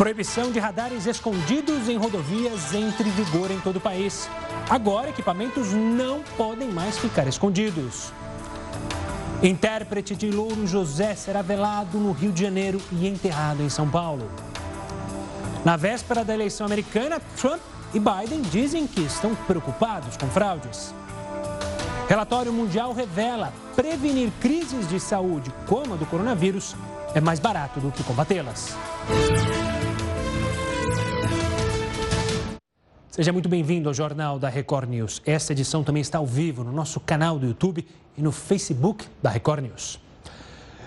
Proibição de radares escondidos em rodovias entre em vigor em todo o país. Agora, equipamentos não podem mais ficar escondidos. Intérprete de Louro José será velado no Rio de Janeiro e enterrado em São Paulo. Na véspera da eleição americana, Trump e Biden dizem que estão preocupados com fraudes. Relatório mundial revela prevenir crises de saúde, como a do coronavírus, é mais barato do que combatê-las. Seja muito bem-vindo ao Jornal da Record News. Esta edição também está ao vivo no nosso canal do YouTube e no Facebook da Record News.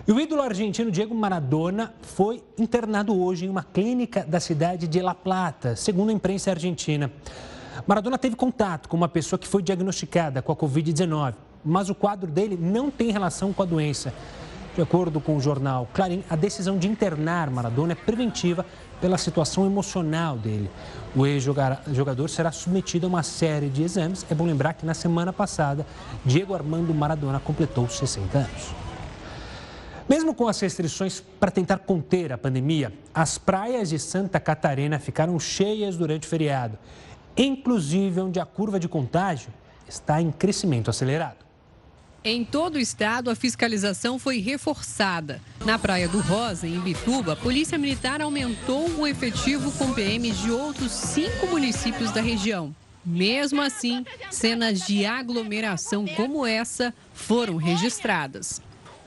E o ídolo argentino Diego Maradona foi internado hoje em uma clínica da cidade de La Plata, segundo a imprensa argentina. Maradona teve contato com uma pessoa que foi diagnosticada com a Covid-19, mas o quadro dele não tem relação com a doença. De acordo com o jornal Clarim, a decisão de internar Maradona é preventiva pela situação emocional dele. O ex-jogador será submetido a uma série de exames. É bom lembrar que na semana passada, Diego Armando Maradona completou 60 anos. Mesmo com as restrições para tentar conter a pandemia, as praias de Santa Catarina ficaram cheias durante o feriado, inclusive onde a curva de contágio está em crescimento acelerado. Em todo o estado, a fiscalização foi reforçada. Na Praia do Rosa, em Bituba, a Polícia Militar aumentou o efetivo com PMs de outros cinco municípios da região. Mesmo assim, cenas de aglomeração como essa foram registradas.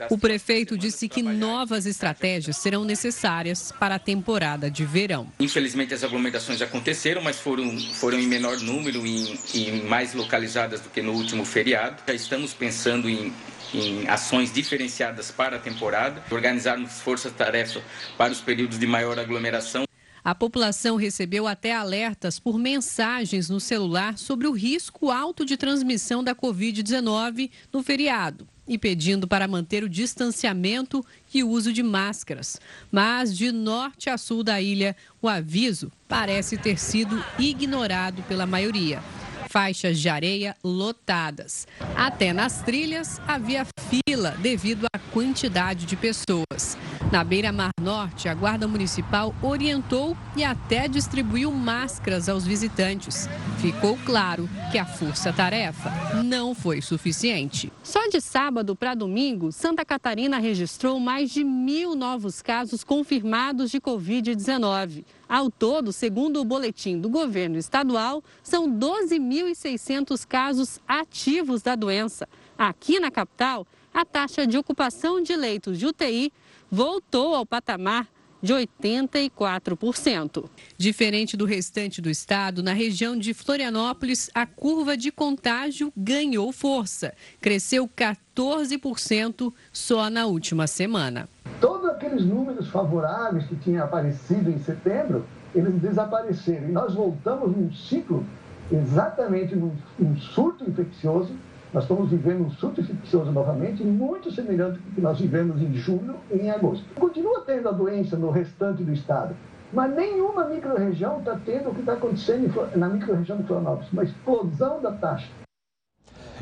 O prefeito disse que novas estratégias serão necessárias para a temporada de verão. Infelizmente, as aglomerações já aconteceram, mas foram, foram em menor número e, e mais localizadas do que no último feriado. Já estamos pensando em em ações diferenciadas para a temporada, organizarmos força-tarefa para os períodos de maior aglomeração. A população recebeu até alertas por mensagens no celular sobre o risco alto de transmissão da Covid-19 no feriado e pedindo para manter o distanciamento e o uso de máscaras. Mas de norte a sul da ilha, o aviso parece ter sido ignorado pela maioria. Faixas de areia lotadas. Até nas trilhas havia fila devido à quantidade de pessoas. Na beira-mar norte, a Guarda Municipal orientou e até distribuiu máscaras aos visitantes. Ficou claro que a força-tarefa não foi suficiente. Só de sábado para domingo, Santa Catarina registrou mais de mil novos casos confirmados de Covid-19. Ao todo, segundo o boletim do governo estadual, são 12.600 casos ativos da doença. Aqui na capital, a taxa de ocupação de leitos de UTI voltou ao patamar de 84%. Diferente do restante do estado, na região de Florianópolis, a curva de contágio ganhou força. Cresceu 14% só na última semana. Todos aqueles números favoráveis que tinham aparecido em setembro, eles desapareceram. E nós voltamos num ciclo, exatamente num, num surto infeccioso, nós estamos vivendo um surto infeccioso novamente, muito semelhante ao que nós vivemos em julho e em agosto. Continua tendo a doença no restante do estado, mas nenhuma microrregião está tendo o que está acontecendo na microrregião de Florianópolis, uma explosão da taxa.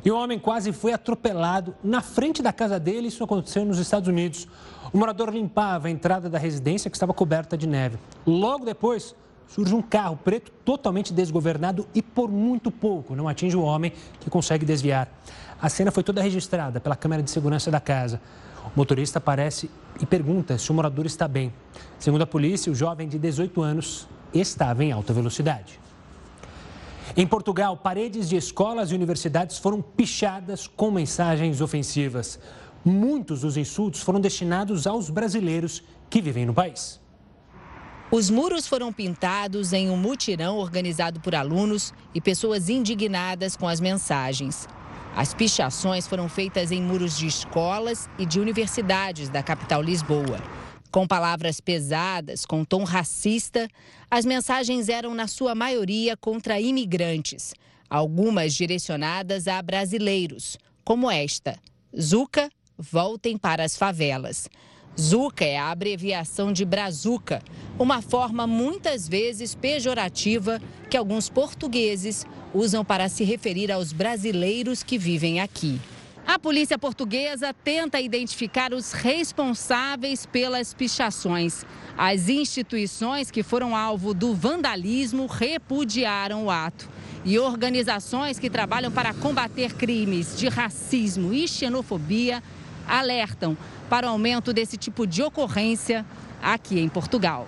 E um homem quase foi atropelado na frente da casa dele. Isso aconteceu nos Estados Unidos. O morador limpava a entrada da residência que estava coberta de neve. Logo depois, surge um carro preto totalmente desgovernado e por muito pouco não atinge o homem que consegue desviar. A cena foi toda registrada pela câmera de segurança da casa. O motorista aparece e pergunta se o morador está bem. Segundo a polícia, o jovem de 18 anos estava em alta velocidade. Em Portugal, paredes de escolas e universidades foram pichadas com mensagens ofensivas. Muitos dos insultos foram destinados aos brasileiros que vivem no país. Os muros foram pintados em um mutirão organizado por alunos e pessoas indignadas com as mensagens. As pichações foram feitas em muros de escolas e de universidades da capital Lisboa. Com palavras pesadas, com tom racista, as mensagens eram, na sua maioria, contra imigrantes, algumas direcionadas a brasileiros, como esta: Zuca, voltem para as favelas. Zuca é a abreviação de brazuca, uma forma muitas vezes pejorativa que alguns portugueses usam para se referir aos brasileiros que vivem aqui. A polícia portuguesa tenta identificar os responsáveis pelas pichações. As instituições que foram alvo do vandalismo repudiaram o ato. E organizações que trabalham para combater crimes de racismo e xenofobia alertam para o aumento desse tipo de ocorrência aqui em Portugal.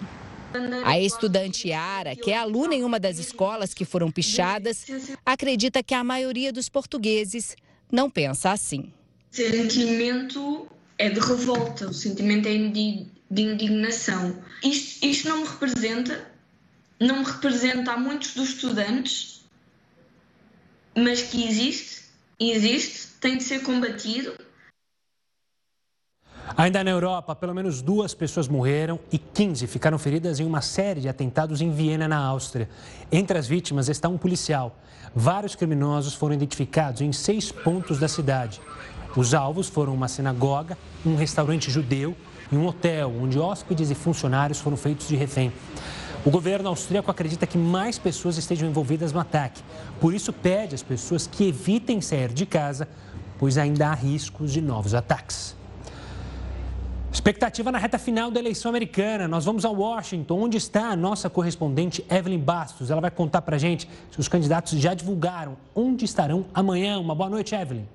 A estudante Ara, que é aluna em uma das escolas que foram pichadas, acredita que a maioria dos portugueses não pensa assim. O sentimento é de revolta, o sentimento é de, indignação. Isto, isto não me representa, não me representa a muitos dos estudantes, mas que existe, existe, tem de ser combatido Ainda na Europa, pelo menos duas pessoas morreram e 15 ficaram feridas em uma série de atentados em Viena, na Áustria. Entre as vítimas está um policial. Vários criminosos foram identificados em seis pontos da cidade. Os alvos foram uma sinagoga, um restaurante judeu e um hotel, onde hóspedes e funcionários foram feitos de refém. O governo austríaco acredita que mais pessoas estejam envolvidas no ataque. Por isso, pede às pessoas que evitem sair de casa, pois ainda há riscos de novos ataques. Expectativa na reta final da eleição americana. Nós vamos a Washington, onde está a nossa correspondente Evelyn Bastos. Ela vai contar para gente se os candidatos já divulgaram onde estarão amanhã. Uma boa noite, Evelyn.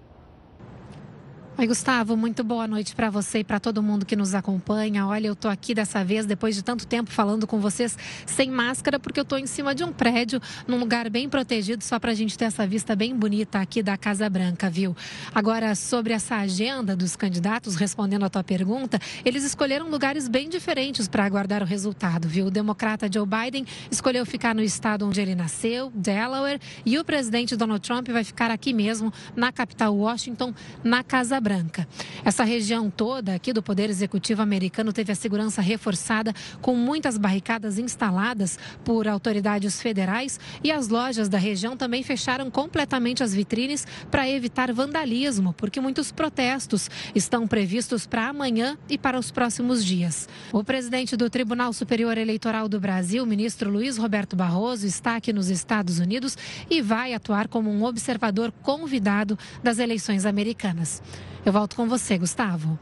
Oi, Gustavo, muito boa noite para você e para todo mundo que nos acompanha. Olha, eu tô aqui dessa vez, depois de tanto tempo falando com vocês sem máscara, porque eu tô em cima de um prédio, num lugar bem protegido, só para a gente ter essa vista bem bonita aqui da Casa Branca, viu? Agora, sobre essa agenda dos candidatos, respondendo a tua pergunta, eles escolheram lugares bem diferentes para aguardar o resultado, viu? O democrata Joe Biden escolheu ficar no estado onde ele nasceu, Delaware, e o presidente Donald Trump vai ficar aqui mesmo, na capital Washington, na Casa Branca. Essa região toda aqui do Poder Executivo americano teve a segurança reforçada com muitas barricadas instaladas por autoridades federais e as lojas da região também fecharam completamente as vitrines para evitar vandalismo, porque muitos protestos estão previstos para amanhã e para os próximos dias. O presidente do Tribunal Superior Eleitoral do Brasil, ministro Luiz Roberto Barroso, está aqui nos Estados Unidos e vai atuar como um observador convidado das eleições americanas. Eu volto com você, Gustavo.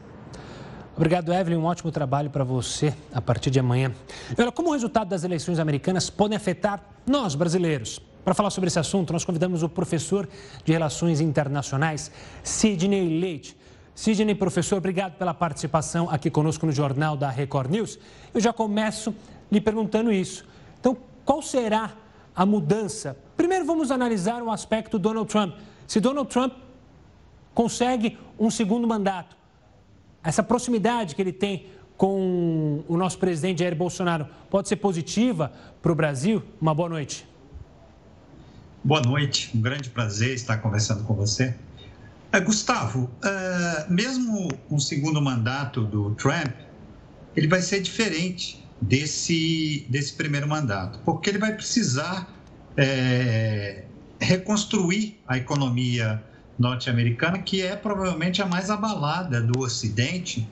Obrigado, Evelyn. Um ótimo trabalho para você a partir de amanhã. Como o resultado das eleições americanas podem afetar nós, brasileiros? Para falar sobre esse assunto, nós convidamos o professor de Relações Internacionais, Sidney Leite. Sidney, professor, obrigado pela participação aqui conosco no Jornal da Record News. Eu já começo lhe perguntando isso. Então, qual será a mudança? Primeiro, vamos analisar o aspecto Donald Trump. Se Donald Trump consegue um segundo mandato. Essa proximidade que ele tem com o nosso presidente Jair Bolsonaro pode ser positiva para o Brasil? Uma boa noite. Boa noite, um grande prazer estar conversando com você. Uh, Gustavo, uh, mesmo um segundo mandato do Trump, ele vai ser diferente desse, desse primeiro mandato, porque ele vai precisar é, reconstruir a economia norte-americana, que é provavelmente a mais abalada do Ocidente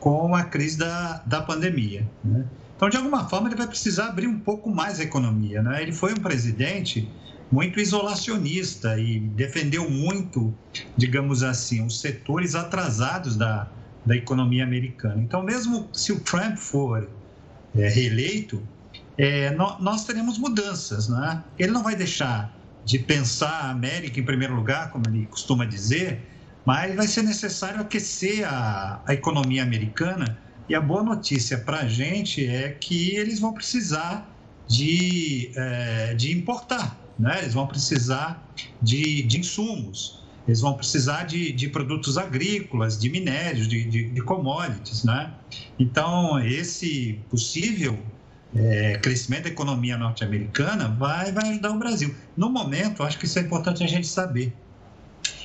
com a crise da, da pandemia. Né? Então, de alguma forma, ele vai precisar abrir um pouco mais a economia. Né? Ele foi um presidente muito isolacionista e defendeu muito, digamos assim, os setores atrasados da, da economia americana. Então, mesmo se o Trump for é, reeleito, é, nós, teremos mudanças. Né? Ele não vai deixar de pensar a América em primeiro lugar, como ele costuma dizer, mas vai ser necessário aquecer a, a economia americana. E a boa notícia para a gente é que eles vão precisar de, é, de importar, né? eles vão precisar de, de insumos, eles vão precisar de, de produtos agrícolas, de minérios, de, de, de commodities. Né? Então, esse possível é, crescimento da economia norte-americana vai, vai ajudar o Brasil. No momento, acho que isso é importante a gente saber.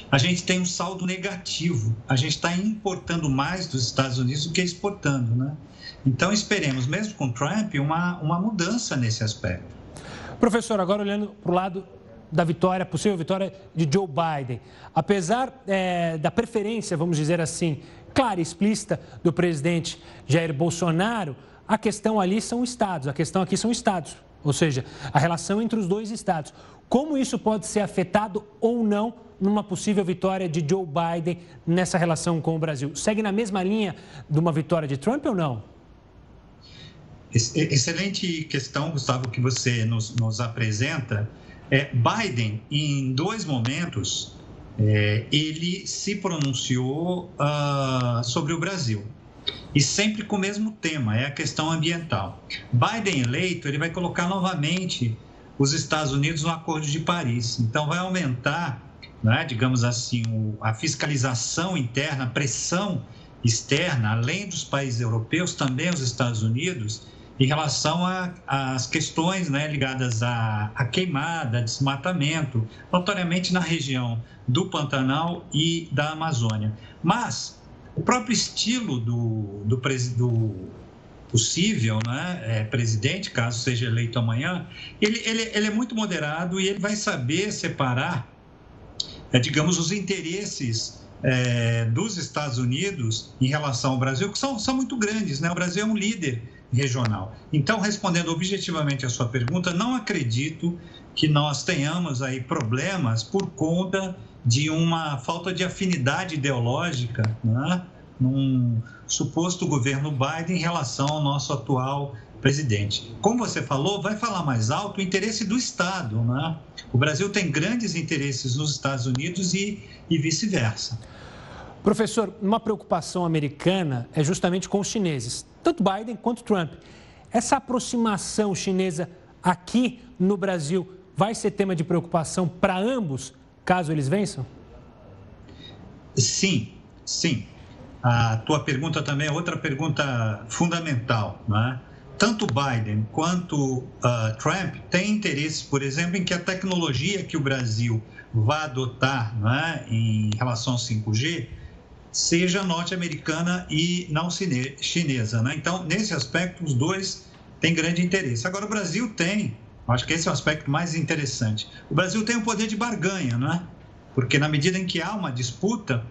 A gente tem um saldo negativo, a gente está importando mais dos Estados Unidos do que exportando, né? Então, esperemos, mesmo com Trump, uma, uma mudança nesse aspecto. Professor, agora olhando para o lado da vitória, possível vitória de Joe Biden. Apesar é, da preferência, vamos dizer assim, clara e explícita do presidente Jair Bolsonaro, a questão ali são estados, a questão aqui são estados. ou seja, a relação entre os dois estados. Como isso pode ser afetado ou não numa possível vitória de Joe Biden nessa relação com o Brasil? Segue na mesma linha de uma vitória de Trump ou não? Excelente questão, Gustavo, que você nos, nos apresenta. É, Biden, em dois momentos, é, ele se pronunciou uh, sobre o Brasil e sempre com o mesmo tema, é a questão ambiental. Biden eleito, ele vai colocar novamente os Estados Unidos no Acordo de Paris. Então, vai aumentar, né, digamos assim, a fiscalização interna, a pressão externa, além dos países europeus, também os Estados Unidos, em relação às questões né, ligadas à, à queimada, desmatamento, notoriamente na região do Pantanal e da Amazônia. Mas o próprio estilo do, do, do possível né, é, presidente, caso seja eleito amanhã, ele, ele, ele é muito moderado e ele vai saber separar, é, digamos, os interesses é, dos Estados Unidos em relação ao Brasil, que são, são muito grandes. Né? O Brasil é um líder regional. Então, respondendo objetivamente a sua pergunta, não acredito que nós tenhamos aí problemas por conta de uma falta de afinidade ideológica, né? num suposto governo Biden em relação ao nosso atual presidente. Como você falou, vai falar mais alto o interesse do Estado. Né? O Brasil tem grandes interesses nos Estados Unidos e, e vice-versa. Professor, uma preocupação americana é justamente com os chineses, tanto Biden quanto Trump. Essa aproximação chinesa aqui no Brasil vai ser tema de preocupação para ambos, caso eles vençam? Sim, sim. A tua pergunta também é outra pergunta fundamental, né? Tanto Biden quanto uh, Trump têm interesse, por exemplo, em que a tecnologia que o Brasil vai adotar né, em relação ao 5G seja norte-americana e não chinesa. Né? Então, nesse aspecto, os dois têm grande interesse. Agora, o Brasil tem, acho que esse é o aspecto mais interessante, o Brasil tem o poder de barganha, né? porque na medida em que há uma disputa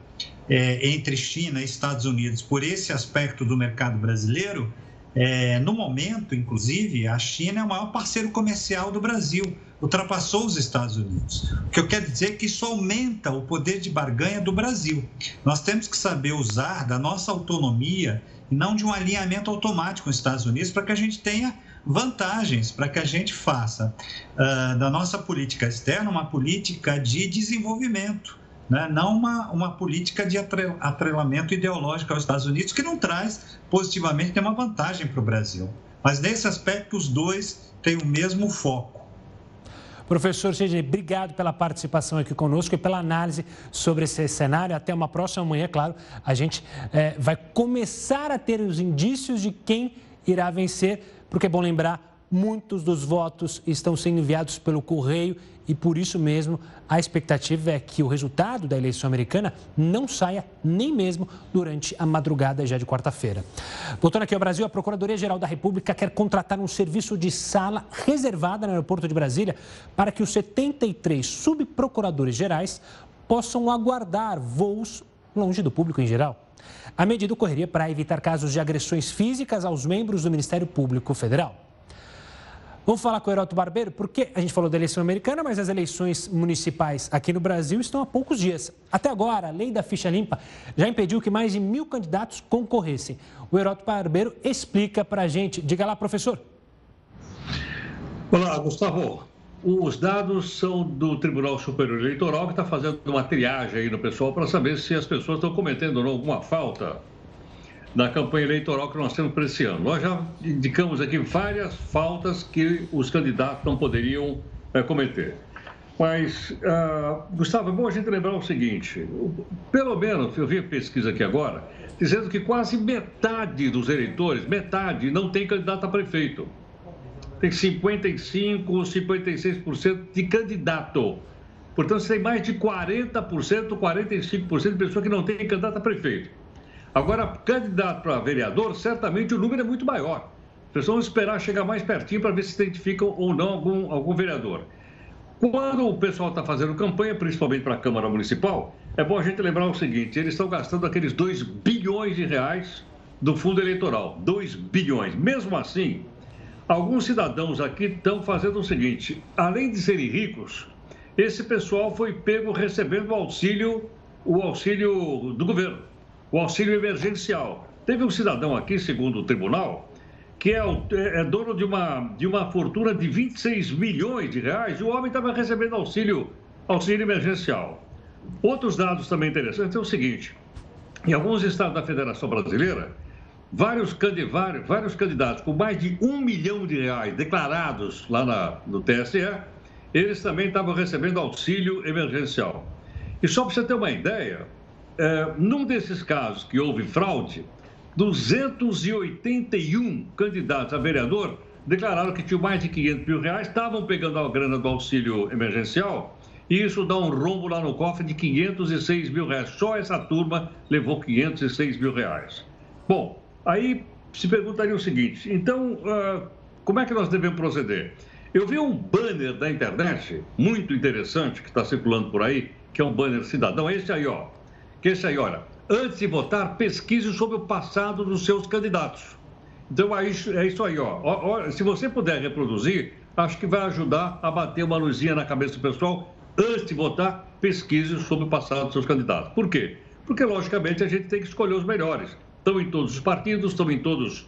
é, entre China e Estados Unidos por esse aspecto do mercado brasileiro, é, no momento, inclusive, a China é o maior parceiro comercial do Brasil, ultrapassou os Estados Unidos. O que eu quero dizer é que isso aumenta o poder de barganha do Brasil. Nós temos que saber usar da nossa autonomia e não de um alinhamento automático com os Estados Unidos para que a gente tenha vantagens, para que a gente faça uh, da nossa política externa uma política de desenvolvimento né? não uma, uma política de atrelamento ideológico aos Estados Unidos, que não traz positivamente nenhuma vantagem para o Brasil. Mas nesse aspecto, os dois têm o mesmo foco. Professor Sidney, obrigado pela participação aqui conosco e pela análise sobre esse cenário. Até uma próxima manhã, claro, a gente é, vai começar a ter os indícios de quem irá vencer, porque é bom lembrar, muitos dos votos estão sendo enviados pelo correio e por isso mesmo a expectativa é que o resultado da eleição americana não saia nem mesmo durante a madrugada já de quarta-feira. Voltando aqui ao Brasil, a Procuradoria-Geral da República quer contratar um serviço de sala reservada no aeroporto de Brasília para que os 73 subprocuradores gerais possam aguardar voos longe do público em geral. A medida ocorreria para evitar casos de agressões físicas aos membros do Ministério Público Federal. Vamos falar com o Heroto Barbeiro, porque a gente falou da eleição americana, mas as eleições municipais aqui no Brasil estão há poucos dias. Até agora, a lei da ficha limpa já impediu que mais de mil candidatos concorressem. O Heroto Barbeiro explica para a gente. Diga lá, professor. Olá, Gustavo. Os dados são do Tribunal Superior Eleitoral, que está fazendo uma triagem aí no pessoal para saber se as pessoas estão cometendo alguma falta da campanha eleitoral que nós temos para esse ano. Nós já indicamos aqui várias faltas que os candidatos não poderiam é, cometer. Mas, uh, Gustavo, é bom a gente lembrar o seguinte: pelo menos, eu vi a pesquisa aqui agora, dizendo que quase metade dos eleitores, metade, não tem candidato a prefeito. Tem 55, 56% de candidato. Portanto, você tem mais de 40%, 45% de pessoas que não têm candidato a prefeito. Agora, candidato para vereador, certamente o número é muito maior. As pessoas vão esperar chegar mais pertinho para ver se identificam ou não algum, algum vereador. Quando o pessoal está fazendo campanha, principalmente para a Câmara Municipal, é bom a gente lembrar o seguinte: eles estão gastando aqueles 2 bilhões de reais do fundo eleitoral. 2 bilhões. Mesmo assim, Alguns cidadãos aqui estão fazendo o seguinte: além de serem ricos, esse pessoal foi pego recebendo o auxílio, o auxílio do governo, o auxílio emergencial. Teve um cidadão aqui, segundo o tribunal, que é, é, dono de uma, de uma fortuna de 26 milhões de reais, e o homem estava recebendo auxílio, auxílio emergencial. Outros dados também interessantes é o seguinte: em alguns estados da Federação Brasileira, vários, vários, candidatos com mais de um milhão de reais declarados lá na, no TSE, eles também estavam recebendo auxílio emergencial. E só para você ter uma ideia, é, num desses casos que houve fraude, 281 candidatos a vereador declararam que tinham mais de 500 mil reais, estavam pegando a grana do auxílio emergencial e isso dá um rombo lá no cofre de 506 mil reais. Só essa turma levou 506 mil reais. Bom, aí se perguntaria o seguinte: então, uh, como é que nós devemos proceder? Eu vi um banner da internet muito interessante que está circulando por aí, que é um banner cidadão. Esse aí, ó. Que esse aí, olha. Antes de votar, pesquise sobre o passado dos seus candidatos. Então, é isso, é isso aí, ó. ó, ó se você puder reproduzir, acho que vai ajudar a bater uma luzinha na cabeça do pessoal antes de votar, pesquise sobre o passado dos seus candidatos. Por quê? Porque, logicamente, a gente tem que escolher os melhores. Estão em todos os partidos, estão em todos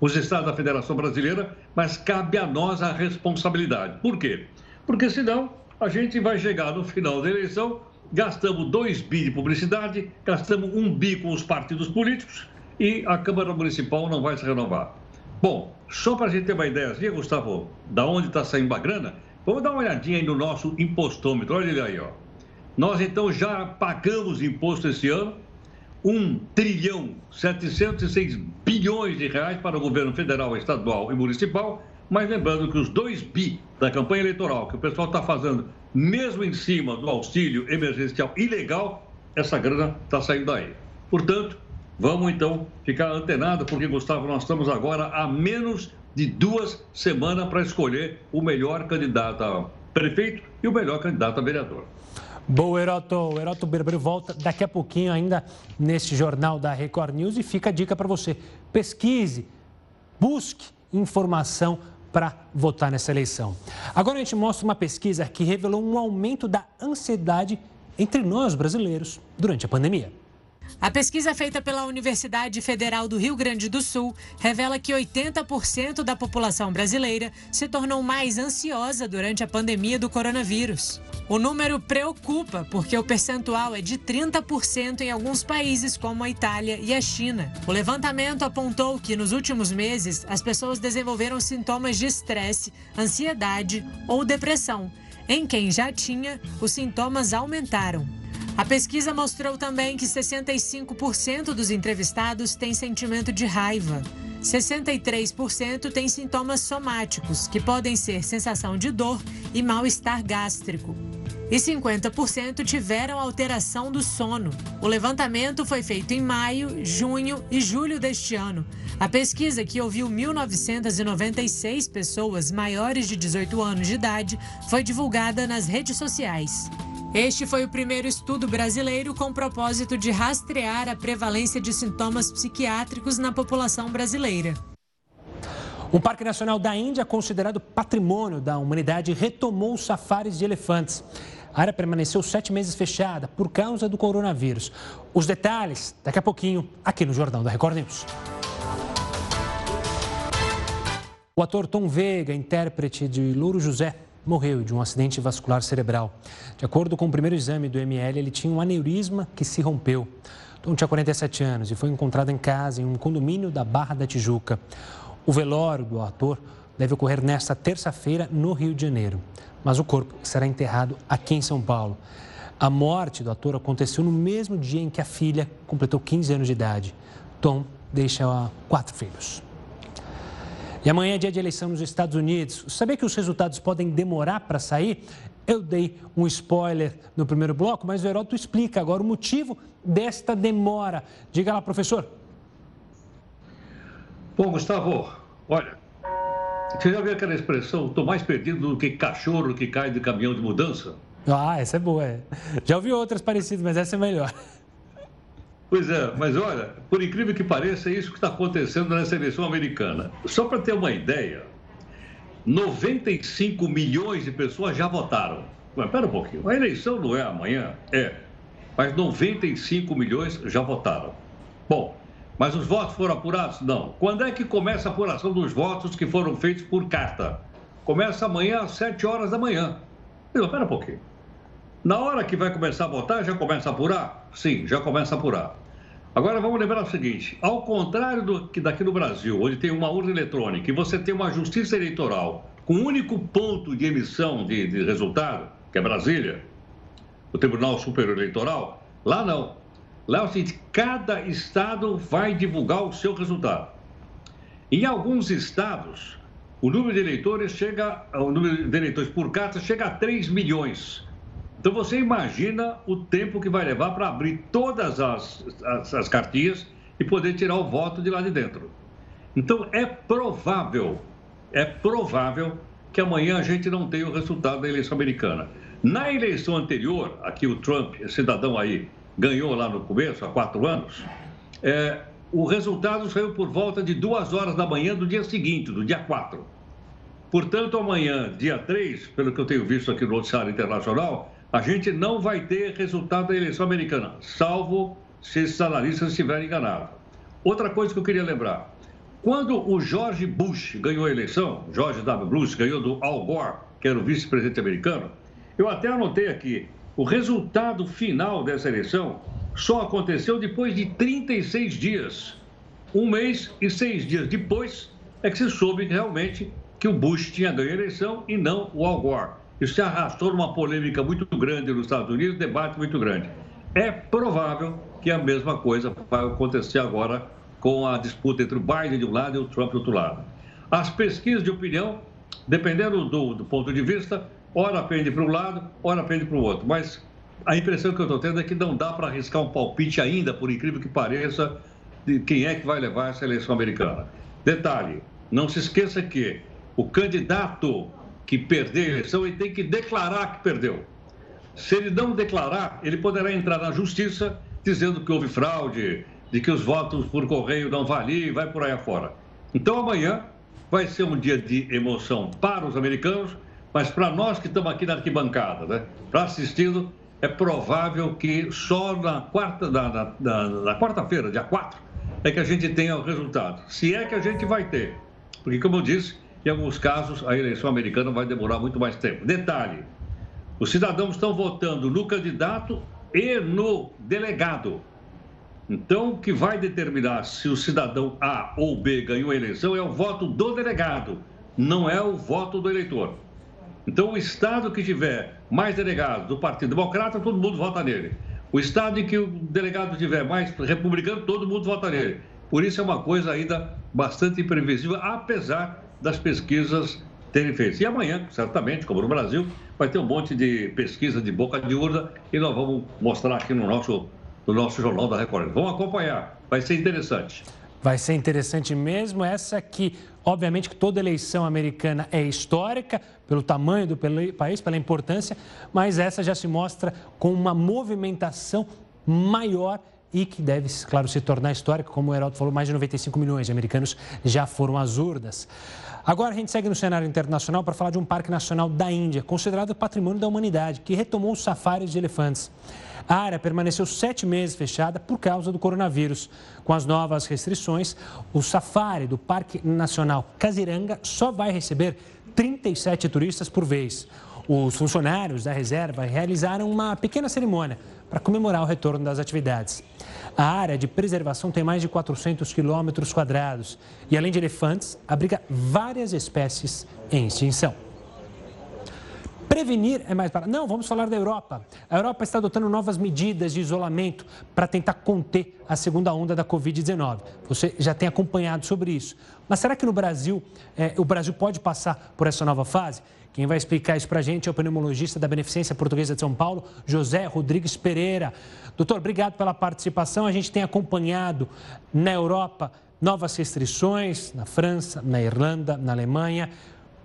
os estados da Federação Brasileira, mas cabe a nós a responsabilidade. Por quê? Porque senão a gente vai chegar no final da eleição, gastamos dois bi de publicidade, gastamos um bi com os partidos políticos e a Câmara Municipal não vai se renovar. Bom, só para a gente ter uma ideia, Gustavo, da onde está saindo a grana, Vamos dar uma olhadinha aí no nosso impostômetro. Olha ele aí, ó. Nós então já pagamos imposto esse ano, 1 trilhão 706 bilhões de reais para o governo federal, estadual e municipal, mas lembrando que os 2 bi da campanha eleitoral que o pessoal está fazendo, mesmo em cima do auxílio emergencial ilegal, essa grana está saindo daí. Portanto, vamos então ficar antenado, porque, Gustavo, nós estamos agora a menos de duas semanas para escolher o melhor candidato a prefeito e o melhor candidato a vereador. Boa, Heroto. O Heroto Berbeiro volta daqui a pouquinho ainda nesse jornal da Record News e fica a dica para você. Pesquise, busque informação para votar nessa eleição. Agora a gente mostra uma pesquisa que revelou um aumento da ansiedade entre nós brasileiros durante a pandemia. A pesquisa feita pela Universidade Federal do Rio Grande do Sul revela que 80% da população brasileira se tornou mais ansiosa durante a pandemia do coronavírus. O número preocupa porque o percentual é de 30% em alguns países, como a Itália e a China. O levantamento apontou que nos últimos meses as pessoas desenvolveram sintomas de estresse, ansiedade ou depressão. Em quem já tinha, os sintomas aumentaram. A pesquisa mostrou também que 65% dos entrevistados têm sentimento de raiva. 63% têm sintomas somáticos, que podem ser sensação de dor e mal-estar gástrico. E 50% tiveram alteração do sono. O levantamento foi feito em maio, junho e julho deste ano. A pesquisa, que ouviu 1.996 pessoas maiores de 18 anos de idade, foi divulgada nas redes sociais. Este foi o primeiro estudo brasileiro com propósito de rastrear a prevalência de sintomas psiquiátricos na população brasileira. O Parque Nacional da Índia, considerado patrimônio da humanidade, retomou os safaris de elefantes. A área permaneceu sete meses fechada por causa do coronavírus. Os detalhes daqui a pouquinho aqui no Jornal da Record News. O ator Tom Veiga, intérprete de Louro José, morreu de um acidente vascular cerebral. De acordo com o primeiro exame do ML, ele tinha um aneurisma que se rompeu. Tom tinha 47 anos e foi encontrado em casa, em um condomínio da Barra da Tijuca. O velório do ator deve ocorrer nesta terça-feira no Rio de Janeiro, mas o corpo será enterrado aqui em São Paulo. A morte do ator aconteceu no mesmo dia em que a filha completou 15 anos de idade. Tom deixa quatro filhos. E amanhã é dia de eleição nos Estados Unidos. Sabia que os resultados podem demorar para sair? Eu dei um spoiler no primeiro bloco, mas o Heródoto explica agora o motivo desta demora. Diga lá, professor. Bom, Gustavo, olha, você já viu aquela expressão, estou mais perdido do que cachorro que cai de caminhão de mudança? Ah, essa é boa. É. Já ouvi outras parecidas, mas essa é melhor. Pois é, mas olha, por incrível que pareça, é isso que está acontecendo nessa eleição americana. Só para ter uma ideia, 95 milhões de pessoas já votaram. Mas espera um pouquinho, a eleição não é amanhã? É. Mas 95 milhões já votaram. Bom, mas os votos foram apurados? Não. Quando é que começa a apuração dos votos que foram feitos por carta? Começa amanhã às 7 horas da manhã. Espera um pouquinho. Na hora que vai começar a votar, já começa a apurar? Sim, já começa a apurar. Agora vamos lembrar o seguinte: ao contrário do que daqui no Brasil, onde tem uma urna eletrônica e você tem uma justiça eleitoral com um único ponto de emissão de, de resultado, que é Brasília, o Tribunal Superior Eleitoral, lá não. Lá é o seguinte: cada estado vai divulgar o seu resultado. Em alguns estados, o número de eleitores chega, o número de eleitores por carta chega a 3 milhões. Então você imagina o tempo que vai levar para abrir todas as, as, as cartinhas e poder tirar o voto de lá de dentro. Então é provável, é provável que amanhã a gente não tenha o resultado da eleição americana. Na eleição anterior, aqui o Trump, cidadão aí, ganhou lá no começo, há quatro anos, é, o resultado saiu por volta de duas horas da manhã do dia seguinte, do dia 4. Portanto, amanhã, dia 3, pelo que eu tenho visto aqui no noticiário internacional, a gente não vai ter resultado da eleição americana, salvo se esses analistas estiverem enganados. Outra coisa que eu queria lembrar: quando o George Bush ganhou a eleição, George W. Bush ganhou do Al Gore, que era o vice-presidente americano, eu até anotei aqui, o resultado final dessa eleição só aconteceu depois de 36 dias. Um mês e seis dias depois é que se soube realmente que o Bush tinha ganho a eleição e não o Al Gore. Isso se arrastou numa polêmica muito grande nos Estados Unidos, debate muito grande. É provável que a mesma coisa vai acontecer agora com a disputa entre o Biden de um lado e o Trump do outro lado. As pesquisas de opinião, dependendo do, do ponto de vista, ora pende para um lado, ora pende para o outro. Mas a impressão que eu estou tendo é que não dá para arriscar um palpite ainda, por incrível que pareça, de quem é que vai levar essa eleição americana. Detalhe, não se esqueça que o candidato que perder a eleição, ele tem que declarar que perdeu. Se ele não declarar, ele poderá entrar na justiça dizendo que houve fraude, de que os votos por correio não valiam e vai por aí afora. Então amanhã vai ser um dia de emoção para os americanos, mas para nós que estamos aqui na arquibancada, né, para assistindo, é provável que só na quarta, na, na, na, na quarta-feira, dia 4, é que a gente tenha o resultado. Se é que a gente vai ter. Porque, como eu disse, em alguns casos, a eleição americana vai demorar muito mais tempo. Detalhe: os cidadãos estão votando no candidato e no delegado. Então, o que vai determinar se o cidadão A ou B ganhou a eleição é o voto do delegado, não é o voto do eleitor. Então, o estado que tiver mais delegados do Partido Democrata, todo mundo vota nele. O estado em que o delegado tiver mais republicano, todo mundo vota nele. Por isso é uma coisa ainda bastante imprevisível, apesar das pesquisas terem feito. E amanhã, certamente, como no Brasil, vai ter um monte de pesquisa de boca de urna e nós vamos mostrar aqui no nosso, no nosso Jornal da Record. Vamos acompanhar, vai ser interessante. Vai ser interessante mesmo. Essa que, obviamente, que toda eleição americana é histórica, pelo tamanho do país, pela importância, mas essa já se mostra com uma movimentação maior e que deve, claro, se tornar histórica, como o Heraldo falou, mais de 95 milhões de americanos já foram às urnas. Agora a gente segue no cenário internacional para falar de um parque nacional da Índia, considerado patrimônio da humanidade, que retomou os safaris de elefantes. A área permaneceu sete meses fechada por causa do coronavírus. Com as novas restrições, o safari do Parque Nacional Kaziranga só vai receber 37 turistas por vez. Os funcionários da reserva realizaram uma pequena cerimônia para comemorar o retorno das atividades. A área de preservação tem mais de 400 quilômetros quadrados e, além de elefantes, abriga várias espécies em extinção. Prevenir é mais barato. Não, vamos falar da Europa. A Europa está adotando novas medidas de isolamento para tentar conter a segunda onda da Covid-19. Você já tem acompanhado sobre isso. Mas será que no Brasil, é, o Brasil pode passar por essa nova fase? Quem vai explicar isso para a gente é o pneumologista da Beneficência Portuguesa de São Paulo, José Rodrigues Pereira. Doutor, obrigado pela participação. A gente tem acompanhado na Europa novas restrições, na França, na Irlanda, na Alemanha,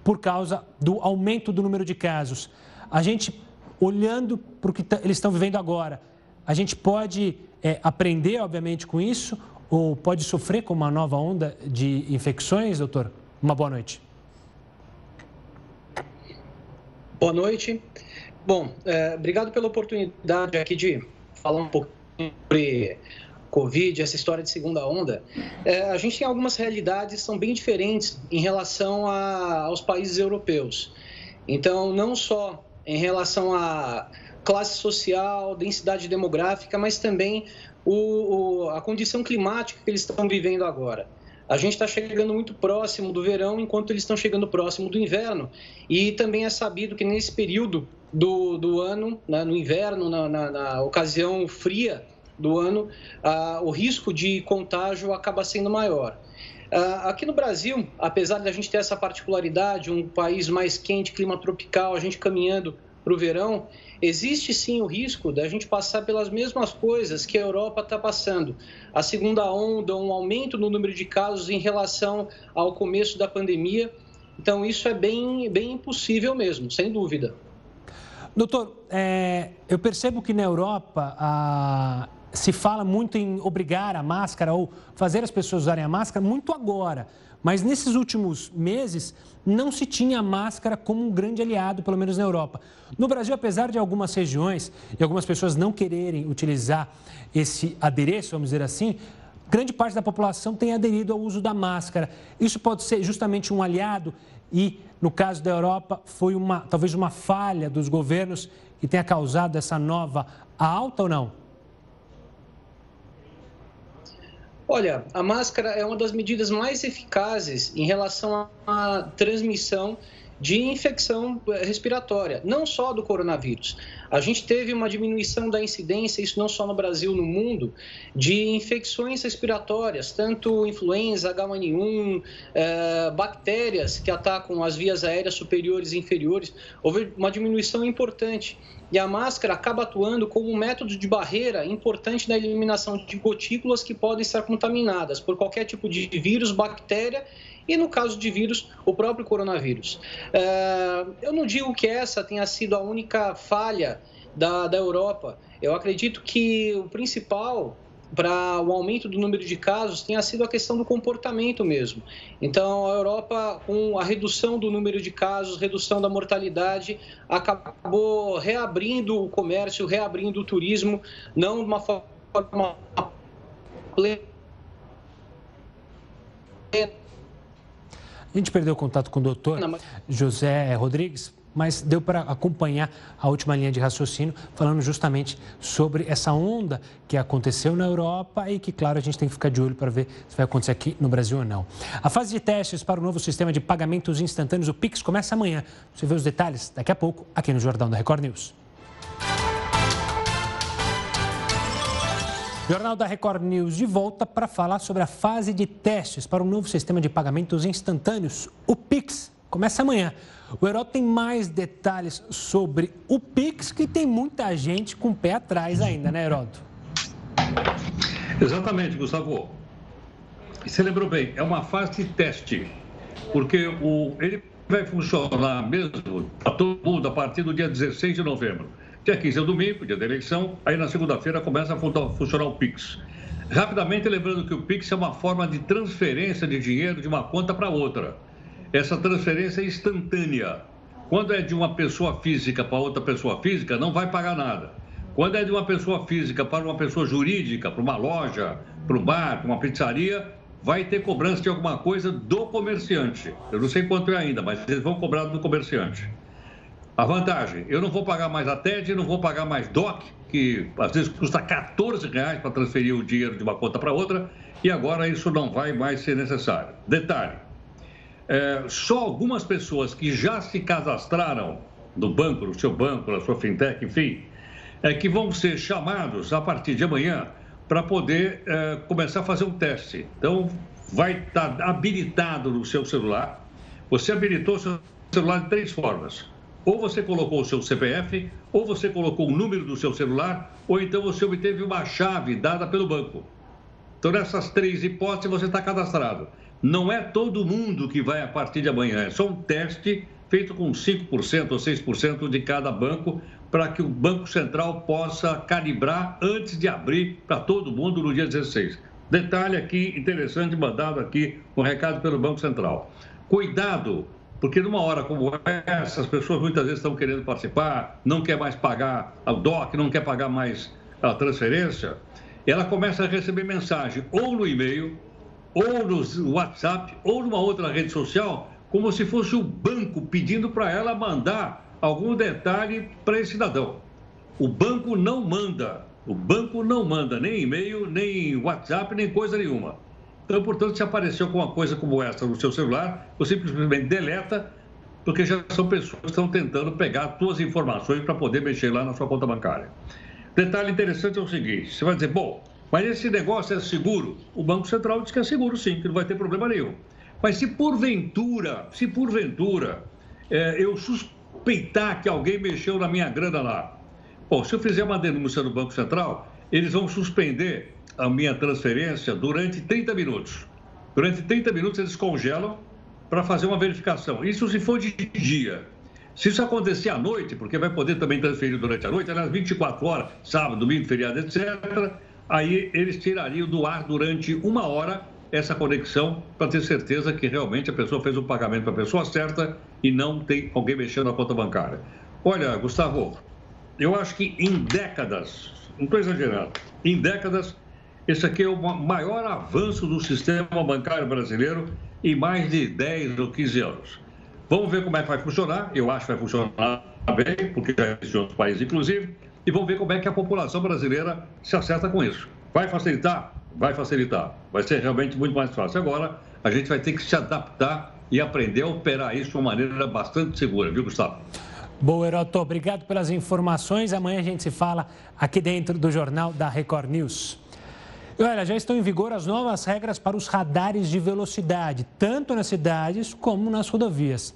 por causa do aumento do número de casos. A gente, olhando para o que eles estão vivendo agora, a gente pode é, aprender, obviamente, com isso ou pode sofrer com uma nova onda de infecções, doutor? Uma boa noite. Boa noite. Bom, é, obrigado pela oportunidade aqui de falar um pouco sobre Covid, essa história de segunda onda. É, a gente tem algumas realidades que são bem diferentes em relação a, aos países europeus. Então, não só em relação a classe social, densidade demográfica, mas também o, o, a condição climática que eles estão vivendo agora. A gente está chegando muito próximo do verão, enquanto eles estão chegando próximo do inverno. E também é sabido que nesse período do, do ano, né, no inverno, na, na, na, ocasião fria do ano, ah, o risco de contágio acaba sendo maior. Aqui no Brasil, apesar de a gente ter essa particularidade, um país mais quente, clima tropical, a gente caminhando para o verão, existe sim o risco da gente passar pelas mesmas coisas que a Europa está passando. A segunda onda, um aumento no número de casos em relação ao começo da pandemia. Então, isso é bem, bem impossível mesmo, sem dúvida. Doutor, é, eu percebo que na Europa a, se fala muito em obrigar a máscara ou fazer as pessoas usarem a máscara muito agora. Mas nesses últimos meses não se tinha a máscara como um grande aliado, pelo menos na Europa. No Brasil, apesar de algumas regiões e algumas pessoas não quererem utilizar esse adereço, vamos dizer assim, grande parte da população tem aderido ao uso da máscara. Isso pode ser justamente um aliado e, no caso da Europa, foi uma talvez uma falha dos governos que tenha causado essa nova alta ou não? Olha, a máscara é uma das medidas mais eficazes em relação à transmissão de infecção respiratória, não só do coronavírus. A gente teve uma diminuição da incidência, isso não só no Brasil, no mundo, de infecções respiratórias, tanto influenza, H1N1, eh, bactérias que atacam as vias aéreas superiores e inferiores. Houve uma diminuição importante. E a máscara acaba atuando como um método de barreira importante na eliminação de gotículas que podem estar contaminadas por qualquer tipo de vírus, bactéria e, no caso de vírus, o próprio coronavírus. É, eu não digo que essa tenha sido a única falha da, da Europa. Eu acredito que o principal para o aumento do número de casos tenha sido a questão do comportamento mesmo. Então, a Europa, com a redução do número de casos, redução da mortalidade, acabou reabrindo o comércio, reabrindo o turismo, não de uma forma plena a gente perdeu o contato com o doutor José Rodrigues, mas deu para acompanhar a última linha de raciocínio, falando justamente sobre essa onda que aconteceu na Europa e que, claro, a gente tem que ficar de olho para ver se vai acontecer aqui no Brasil ou não. A fase de testes para o novo sistema de pagamentos instantâneos, o PIX, começa amanhã. Você vê os detalhes daqui a pouco aqui no Jordão da Record News. Jornal da Record News de volta para falar sobre a fase de testes para o novo sistema de pagamentos instantâneos, o Pix. Começa amanhã. O Herói tem mais detalhes sobre o Pix, que tem muita gente com o pé atrás ainda, né, Heródoto? Exatamente, Gustavo. Você lembrou bem, é uma fase de teste, porque o, ele vai funcionar mesmo para todo mundo a partir do dia 16 de novembro. Dia 15 é domingo, dia da eleição, aí na segunda-feira começa a funcionar o Pix. Rapidamente, lembrando que o Pix é uma forma de transferência de dinheiro de uma conta para outra. Essa transferência é instantânea. Quando é de uma pessoa física para outra pessoa física, não vai pagar nada. Quando é de uma pessoa física para uma pessoa jurídica, para uma loja, para um bar, para uma pizzaria, vai ter cobrança de alguma coisa do comerciante. Eu não sei quanto é ainda, mas eles vão cobrar do comerciante. A vantagem, eu não vou pagar mais a TED, não vou pagar mais DOC, que às vezes custa 14 reais para transferir o dinheiro de uma conta para outra, e agora isso não vai mais ser necessário. Detalhe, é, só algumas pessoas que já se cadastraram no banco, no seu banco, na sua fintech, enfim, é que vão ser chamados a partir de amanhã para poder é, começar a fazer um teste. Então, vai estar tá habilitado no seu celular. Você habilitou o seu celular de três formas ou você colocou o seu CPF, ou você colocou o número do seu celular, ou então você obteve uma chave dada pelo banco. Então, nessas três hipóteses, você está cadastrado. Não é todo mundo que vai a partir de amanhã, é só um teste feito com 5% ou 6% de cada banco para que o Banco Central possa calibrar antes de abrir para todo mundo no dia 16. Detalhe aqui interessante mandado aqui, um recado pelo Banco Central. Cuidado, porque numa hora como essa, as pessoas muitas vezes estão querendo participar, não quer mais pagar o DOC, não quer pagar mais a transferência, ela começa a receber mensagem ou no e-mail, ou no WhatsApp, ou numa outra rede social, como se fosse o banco pedindo para ela mandar algum detalhe para esse cidadão. O banco não manda, o banco não manda nem e-mail, nem WhatsApp, nem coisa nenhuma. Então, portanto, se apareceu com uma coisa como essa no seu celular, você simplesmente deleta, porque já são pessoas que estão tentando pegar as suas informações para poder mexer lá na sua conta bancária. Detalhe interessante é o seguinte: você vai dizer, bom, mas esse negócio é seguro? O Banco Central diz que é seguro sim, que não vai ter problema nenhum. Mas se porventura, se porventura é, eu suspeitar que alguém mexeu na minha grana lá, bom, se eu fizer uma denúncia no Banco Central, eles vão suspender a minha transferência durante 30 minutos. Durante 30 minutos eles congelam para fazer uma verificação. Isso se for de dia. Se isso acontecer à noite, porque vai poder também transferir durante a noite, aliás, 24 horas, sábado, domingo, feriado, etc., aí eles tirariam do ar durante uma hora essa conexão para ter certeza que realmente a pessoa fez o pagamento para a pessoa certa e não tem alguém mexendo na conta bancária. Olha, Gustavo, eu acho que em décadas, não estou exagerando, em décadas, esse aqui é o maior avanço do sistema bancário brasileiro em mais de 10 ou 15 anos. Vamos ver como é que vai funcionar. Eu acho que vai funcionar bem, porque já existe outros países, inclusive. E vamos ver como é que a população brasileira se acerta com isso. Vai facilitar? Vai facilitar. Vai ser realmente muito mais fácil. Agora, a gente vai ter que se adaptar e aprender a operar isso de uma maneira bastante segura, viu, Gustavo? Boa, Heroto. Obrigado pelas informações. Amanhã a gente se fala aqui dentro do Jornal da Record News. Olha, já estão em vigor as novas regras para os radares de velocidade, tanto nas cidades como nas rodovias.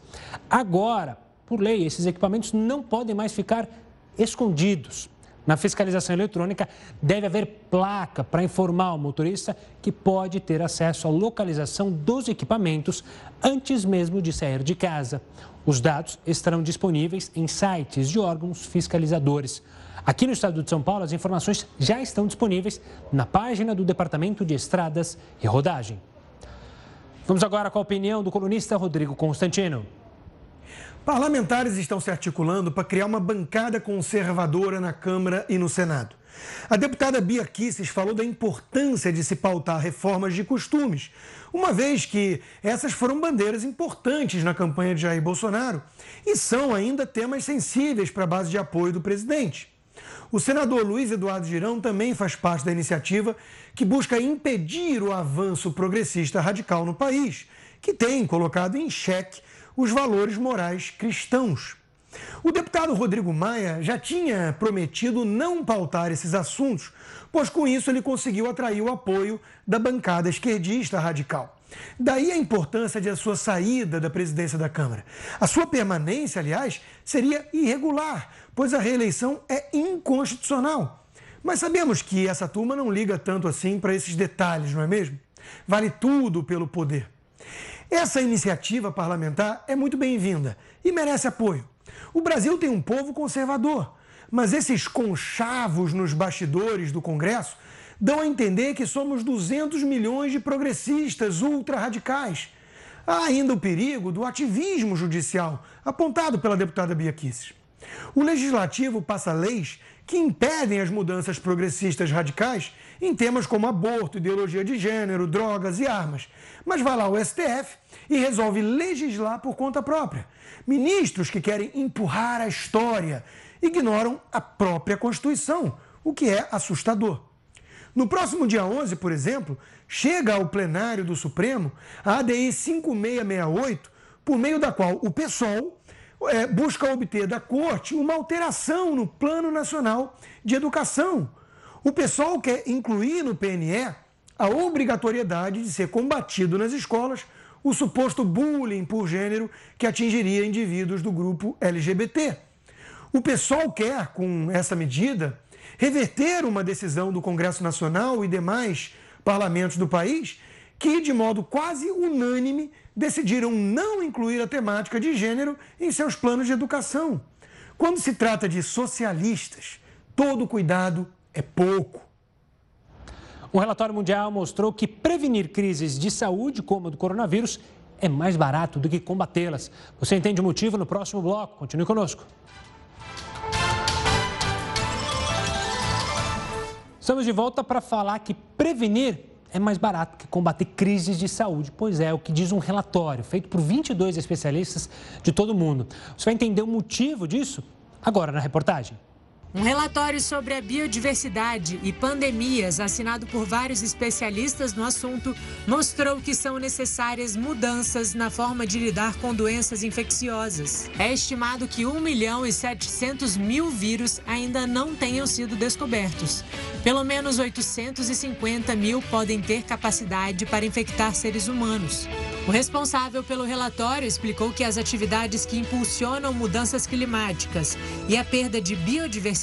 Agora, por lei, esses equipamentos não podem mais ficar escondidos. Na fiscalização eletrônica, deve haver placa para informar o motorista que pode ter acesso à localização dos equipamentos antes mesmo de sair de casa. Os dados estarão disponíveis em sites de órgãos fiscalizadores. Aqui no estado de São Paulo, as informações já estão disponíveis na página do Departamento de Estradas e Rodagem. Vamos agora com a opinião do colunista Rodrigo Constantino. Parlamentares estão se articulando para criar uma bancada conservadora na Câmara e no Senado. A deputada Bia Kisses falou da importância de se pautar reformas de costumes, uma vez que essas foram bandeiras importantes na campanha de Jair Bolsonaro e são ainda temas sensíveis para a base de apoio do presidente. O senador Luiz Eduardo Girão também faz parte da iniciativa que busca impedir o avanço progressista radical no país, que tem colocado em xeque os valores morais cristãos. O deputado Rodrigo Maia já tinha prometido não pautar esses assuntos, pois com isso ele conseguiu atrair o apoio da bancada esquerdista radical. Daí a importância de a sua saída da presidência da Câmara. A sua permanência, aliás, seria irregular, pois a reeleição é inconstitucional. Mas sabemos que essa turma não liga tanto assim para esses detalhes, não é mesmo? Vale tudo pelo poder. Essa iniciativa parlamentar é muito bem-vinda e merece apoio. O Brasil tem um povo conservador, mas esses conchavos nos bastidores do Congresso dão a entender que somos 200 milhões de progressistas ultra-radicais. Há ainda o perigo do ativismo judicial, apontado pela deputada Bia Kicis. O legislativo passa leis que impedem as mudanças progressistas radicais em temas como aborto, ideologia de gênero, drogas e armas. Mas vai lá o STF e resolve legislar por conta própria. Ministros que querem empurrar a história ignoram a própria Constituição, o que é assustador. No próximo dia 11, por exemplo, chega ao plenário do Supremo a ADI 5668, por meio da qual o PSOL é, busca obter da Corte uma alteração no Plano Nacional de Educação. O PSOL quer incluir no PNE a obrigatoriedade de ser combatido nas escolas o suposto bullying por gênero que atingiria indivíduos do grupo LGBT. O PSOL quer, com essa medida, reverter uma decisão do Congresso Nacional e demais parlamentos do país que, de modo quase unânime, decidiram não incluir a temática de gênero em seus planos de educação. Quando se trata de socialistas, todo cuidado é pouco. O relatório mundial mostrou que prevenir crises de saúde, como a do coronavírus, é mais barato do que combatê-las. Você entende o motivo no próximo bloco. Continue conosco. Estamos de volta para falar que prevenir é mais barato que combater crises de saúde. Pois é, o que diz um relatório feito por 22 especialistas de todo o mundo. Você vai entender o motivo disso agora na reportagem. Um relatório sobre a biodiversidade e pandemias, assinado por vários especialistas no assunto, mostrou que são necessárias mudanças na forma de lidar com doenças infecciosas. É estimado que 1 milhão e 700 mil vírus ainda não tenham sido descobertos. Pelo menos 850 mil podem ter capacidade para infectar seres humanos. O responsável pelo relatório explicou que as atividades que impulsionam mudanças climáticas e a perda de biodiversidade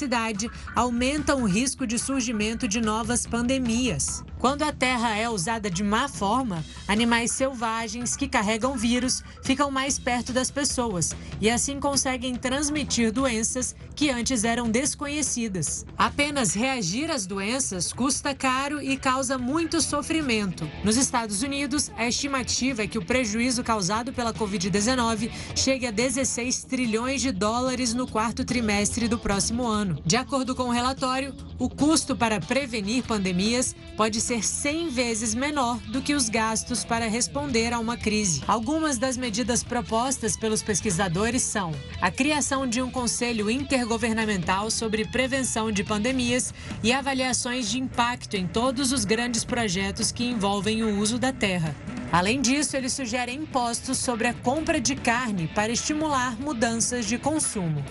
aumentam o risco de surgimento de novas pandemias. Quando a terra é usada de má forma, animais selvagens que carregam vírus ficam mais perto das pessoas e assim conseguem transmitir doenças que antes eram desconhecidas. Apenas reagir às doenças custa caro e causa muito sofrimento. Nos Estados Unidos, a estimativa é que o prejuízo causado pela Covid-19 chegue a 16 trilhões de dólares no quarto trimestre do próximo ano. De acordo com o relatório, o custo para prevenir pandemias pode ser 100 vezes menor do que os gastos para responder a uma crise. Algumas das medidas propostas pelos pesquisadores são a criação de um conselho intergovernamental sobre prevenção de pandemias e avaliações de impacto em todos os grandes projetos que envolvem o uso da terra. Além disso, eles sugerem impostos sobre a compra de carne para estimular mudanças de consumo.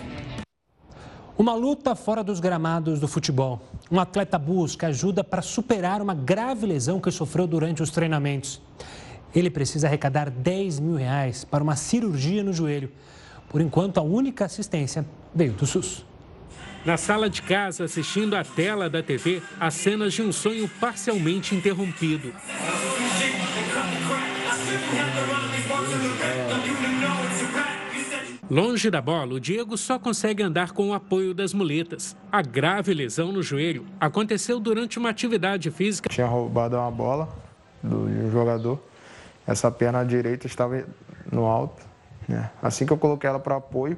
Uma luta fora dos gramados do futebol. Um atleta busca ajuda para superar uma grave lesão que sofreu durante os treinamentos. Ele precisa arrecadar 10 mil reais para uma cirurgia no joelho. Por enquanto, a única assistência veio do SUS. Na sala de casa, assistindo à tela da TV, as cenas de um sonho parcialmente interrompido. Longe da bola, o Diego só consegue andar com o apoio das muletas. A grave lesão no joelho aconteceu durante uma atividade física. Tinha roubado uma bola do jogador. Essa perna direita estava no alto. Né? Assim que eu coloquei ela para apoio,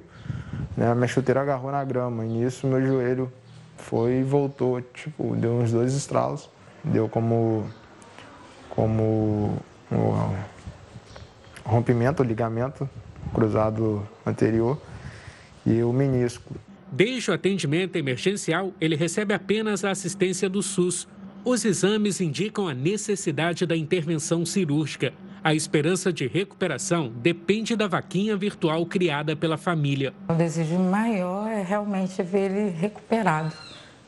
né, minha chuteira agarrou na grama. E nisso meu joelho foi e voltou. Tipo, deu uns dois estralos. Deu como, como um rompimento, ligamento cruzado anterior e o menisco. Desde o atendimento emergencial, ele recebe apenas a assistência do SUS. Os exames indicam a necessidade da intervenção cirúrgica. A esperança de recuperação depende da vaquinha virtual criada pela família. O desejo maior é realmente ver ele recuperado,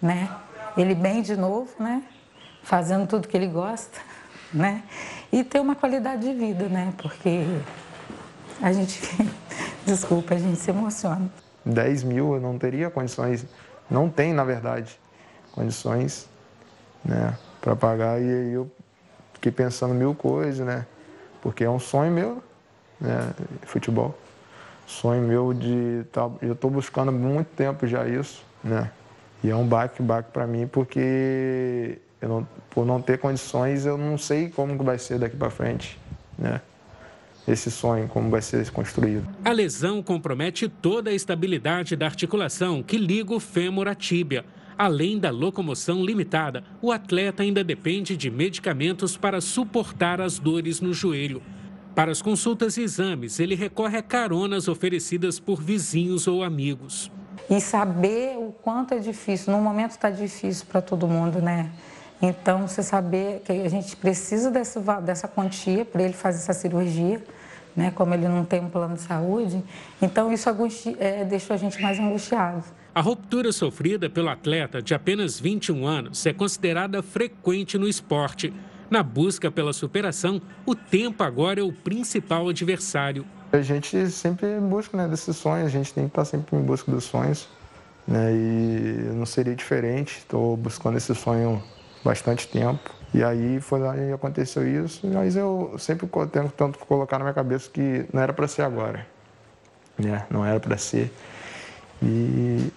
né? Ele bem de novo, né? Fazendo tudo que ele gosta, né? E ter uma qualidade de vida, né? Porque a gente, desculpa, a gente se emociona. 10 mil eu não teria condições, não tem, na verdade, condições né, para pagar. E aí eu fiquei pensando mil coisas, né? Porque é um sonho meu, né? Futebol. Sonho meu de. Tá, eu estou buscando muito tempo já isso, né? E é um baque, baque para mim, porque eu não, por não ter condições, eu não sei como vai ser daqui para frente, né? Esse sonho, como vai ser construído. A lesão compromete toda a estabilidade da articulação que liga o fêmur à tíbia. Além da locomoção limitada, o atleta ainda depende de medicamentos para suportar as dores no joelho. Para as consultas e exames, ele recorre a caronas oferecidas por vizinhos ou amigos. E saber o quanto é difícil, no momento está difícil para todo mundo, né? Então, você saber que a gente precisa dessa, dessa quantia para ele fazer essa cirurgia, né? como ele não tem um plano de saúde, então isso é, deixou a gente mais angustiado. A ruptura sofrida pelo atleta de apenas 21 anos é considerada frequente no esporte. Na busca pela superação, o tempo agora é o principal adversário. A gente sempre busca né, desses sonhos, a gente tem que estar sempre em busca dos sonhos. Né, e não seria diferente, estou buscando esse sonho bastante tempo. E aí foi lá e aconteceu isso, mas eu sempre tento tanto colocar na minha cabeça que não era para ser agora, né? Não era para ser. E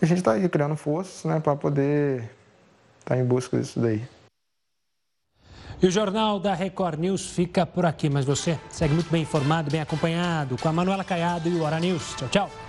a gente está aí criando forças né, para poder estar tá em busca disso daí. E o Jornal da Record News fica por aqui, mas você segue muito bem informado, bem acompanhado com a Manuela Caiado e o Hora News. Tchau, tchau.